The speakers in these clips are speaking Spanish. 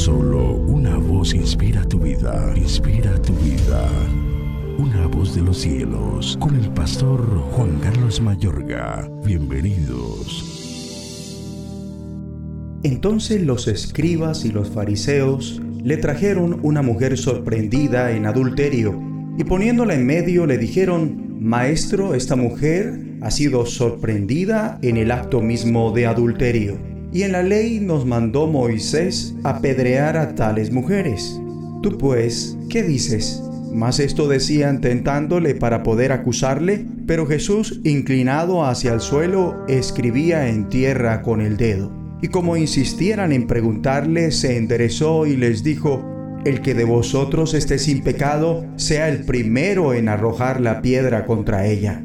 Solo una voz inspira tu vida, inspira tu vida. Una voz de los cielos, con el pastor Juan Carlos Mayorga. Bienvenidos. Entonces los escribas y los fariseos le trajeron una mujer sorprendida en adulterio, y poniéndola en medio le dijeron, Maestro, esta mujer ha sido sorprendida en el acto mismo de adulterio, y en la ley nos mandó Moisés apedrear a tales mujeres. Tú pues, ¿qué dices? Mas esto decían tentándole para poder acusarle, pero Jesús, inclinado hacia el suelo, escribía en tierra con el dedo. Y como insistieran en preguntarle, se enderezó y les dijo, El que de vosotros esté sin pecado, sea el primero en arrojar la piedra contra ella.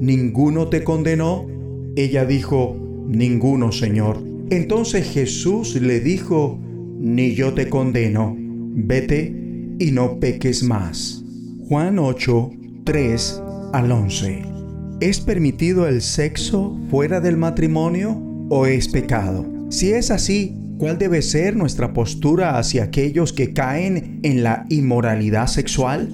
¿Ninguno te condenó? Ella dijo, Ninguno, Señor. Entonces Jesús le dijo, Ni yo te condeno, vete y no peques más. Juan 8, 3 al 11. ¿Es permitido el sexo fuera del matrimonio o es pecado? Si es así, ¿cuál debe ser nuestra postura hacia aquellos que caen en la inmoralidad sexual?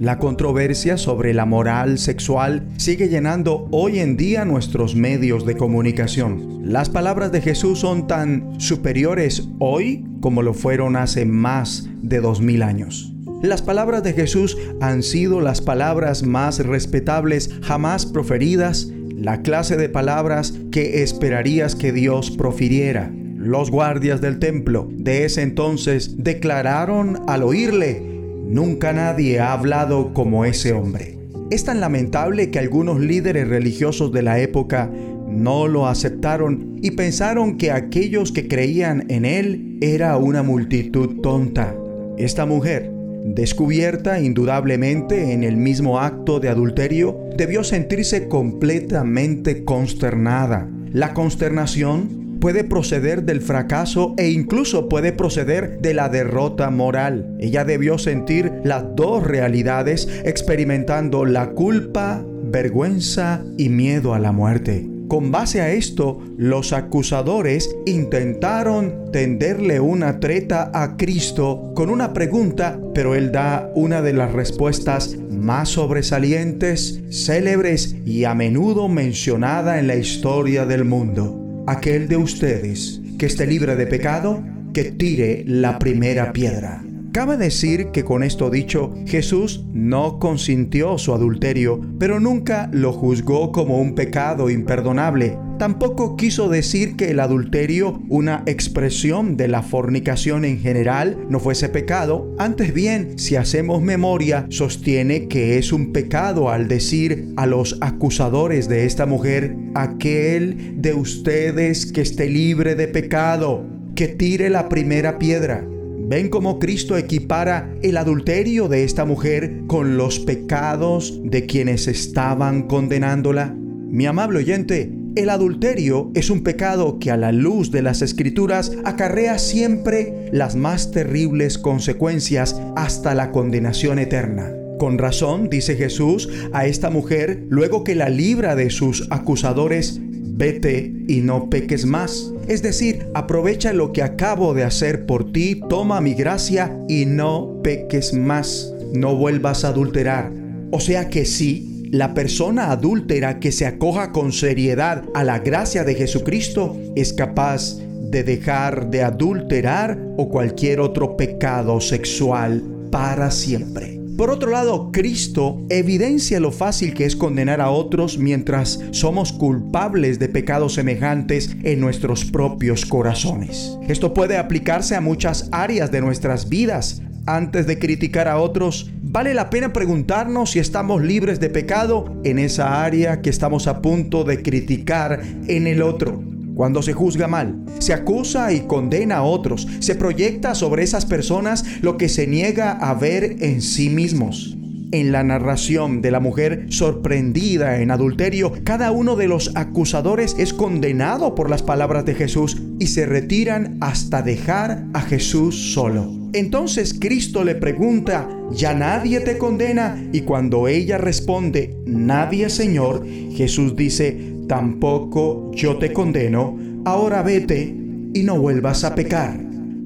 La controversia sobre la moral sexual sigue llenando hoy en día nuestros medios de comunicación. Las palabras de Jesús son tan superiores hoy como lo fueron hace más de dos mil años. Las palabras de Jesús han sido las palabras más respetables jamás proferidas, la clase de palabras que esperarías que Dios profiriera. Los guardias del templo de ese entonces declararon al oírle, Nunca nadie ha hablado como ese hombre. Es tan lamentable que algunos líderes religiosos de la época no lo aceptaron y pensaron que aquellos que creían en él era una multitud tonta. Esta mujer, descubierta indudablemente en el mismo acto de adulterio, debió sentirse completamente consternada. La consternación puede proceder del fracaso e incluso puede proceder de la derrota moral. Ella debió sentir las dos realidades experimentando la culpa, vergüenza y miedo a la muerte. Con base a esto, los acusadores intentaron tenderle una treta a Cristo con una pregunta, pero él da una de las respuestas más sobresalientes, célebres y a menudo mencionada en la historia del mundo aquel de ustedes que esté libre de pecado, que tire la primera piedra. Cabe decir que con esto dicho, Jesús no consintió su adulterio, pero nunca lo juzgó como un pecado imperdonable. Tampoco quiso decir que el adulterio, una expresión de la fornicación en general, no fuese pecado. Antes bien, si hacemos memoria, sostiene que es un pecado al decir a los acusadores de esta mujer, aquel de ustedes que esté libre de pecado, que tire la primera piedra. ¿Ven cómo Cristo equipara el adulterio de esta mujer con los pecados de quienes estaban condenándola? Mi amable oyente, el adulterio es un pecado que a la luz de las escrituras acarrea siempre las más terribles consecuencias hasta la condenación eterna. Con razón, dice Jesús a esta mujer, luego que la libra de sus acusadores, vete y no peques más. Es decir, aprovecha lo que acabo de hacer por ti, toma mi gracia y no peques más. No vuelvas a adulterar. O sea que sí, la persona adúltera que se acoja con seriedad a la gracia de Jesucristo es capaz de dejar de adulterar o cualquier otro pecado sexual para siempre. Por otro lado, Cristo evidencia lo fácil que es condenar a otros mientras somos culpables de pecados semejantes en nuestros propios corazones. Esto puede aplicarse a muchas áreas de nuestras vidas. Antes de criticar a otros, vale la pena preguntarnos si estamos libres de pecado en esa área que estamos a punto de criticar en el otro. Cuando se juzga mal, se acusa y condena a otros, se proyecta sobre esas personas lo que se niega a ver en sí mismos. En la narración de la mujer sorprendida en adulterio, cada uno de los acusadores es condenado por las palabras de Jesús y se retiran hasta dejar a Jesús solo. Entonces Cristo le pregunta, ¿ya nadie te condena? Y cuando ella responde, nadie Señor, Jesús dice, tampoco yo te condeno, ahora vete y no vuelvas a pecar.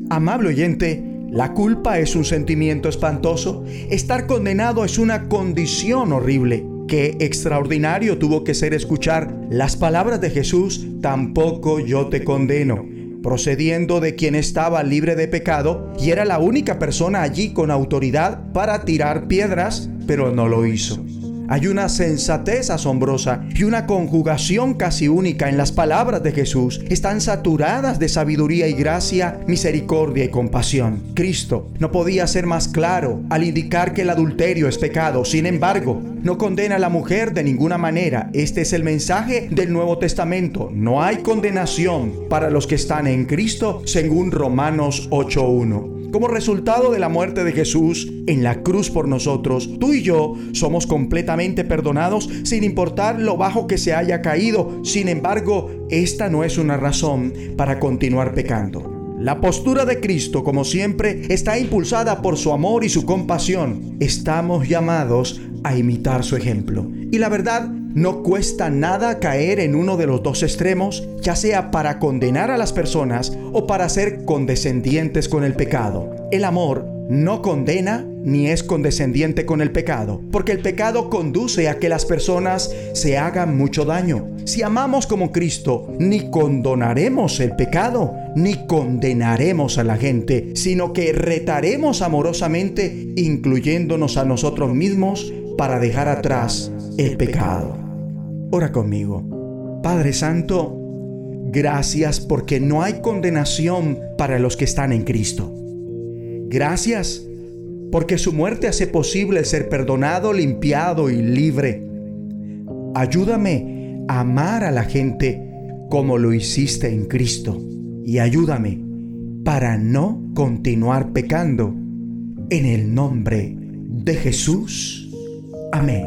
Amable oyente, la culpa es un sentimiento espantoso, estar condenado es una condición horrible. Qué extraordinario tuvo que ser escuchar las palabras de Jesús, tampoco yo te condeno procediendo de quien estaba libre de pecado y era la única persona allí con autoridad para tirar piedras, pero no lo hizo. Hay una sensatez asombrosa y una conjugación casi única en las palabras de Jesús. Están saturadas de sabiduría y gracia, misericordia y compasión. Cristo no podía ser más claro al indicar que el adulterio es pecado. Sin embargo, no condena a la mujer de ninguna manera. Este es el mensaje del Nuevo Testamento. No hay condenación para los que están en Cristo, según Romanos 8.1. Como resultado de la muerte de Jesús en la cruz por nosotros, tú y yo somos completamente perdonados sin importar lo bajo que se haya caído. Sin embargo, esta no es una razón para continuar pecando. La postura de Cristo, como siempre, está impulsada por su amor y su compasión. Estamos llamados a imitar su ejemplo. Y la verdad, no cuesta nada caer en uno de los dos extremos, ya sea para condenar a las personas o para ser condescendientes con el pecado. El amor no condena ni es condescendiente con el pecado, porque el pecado conduce a que las personas se hagan mucho daño. Si amamos como Cristo, ni condonaremos el pecado, ni condenaremos a la gente, sino que retaremos amorosamente, incluyéndonos a nosotros mismos, para dejar atrás el pecado. Ora conmigo. Padre Santo, gracias porque no hay condenación para los que están en Cristo. Gracias porque su muerte hace posible ser perdonado, limpiado y libre. Ayúdame a amar a la gente como lo hiciste en Cristo y ayúdame para no continuar pecando. En el nombre de Jesús. Amén.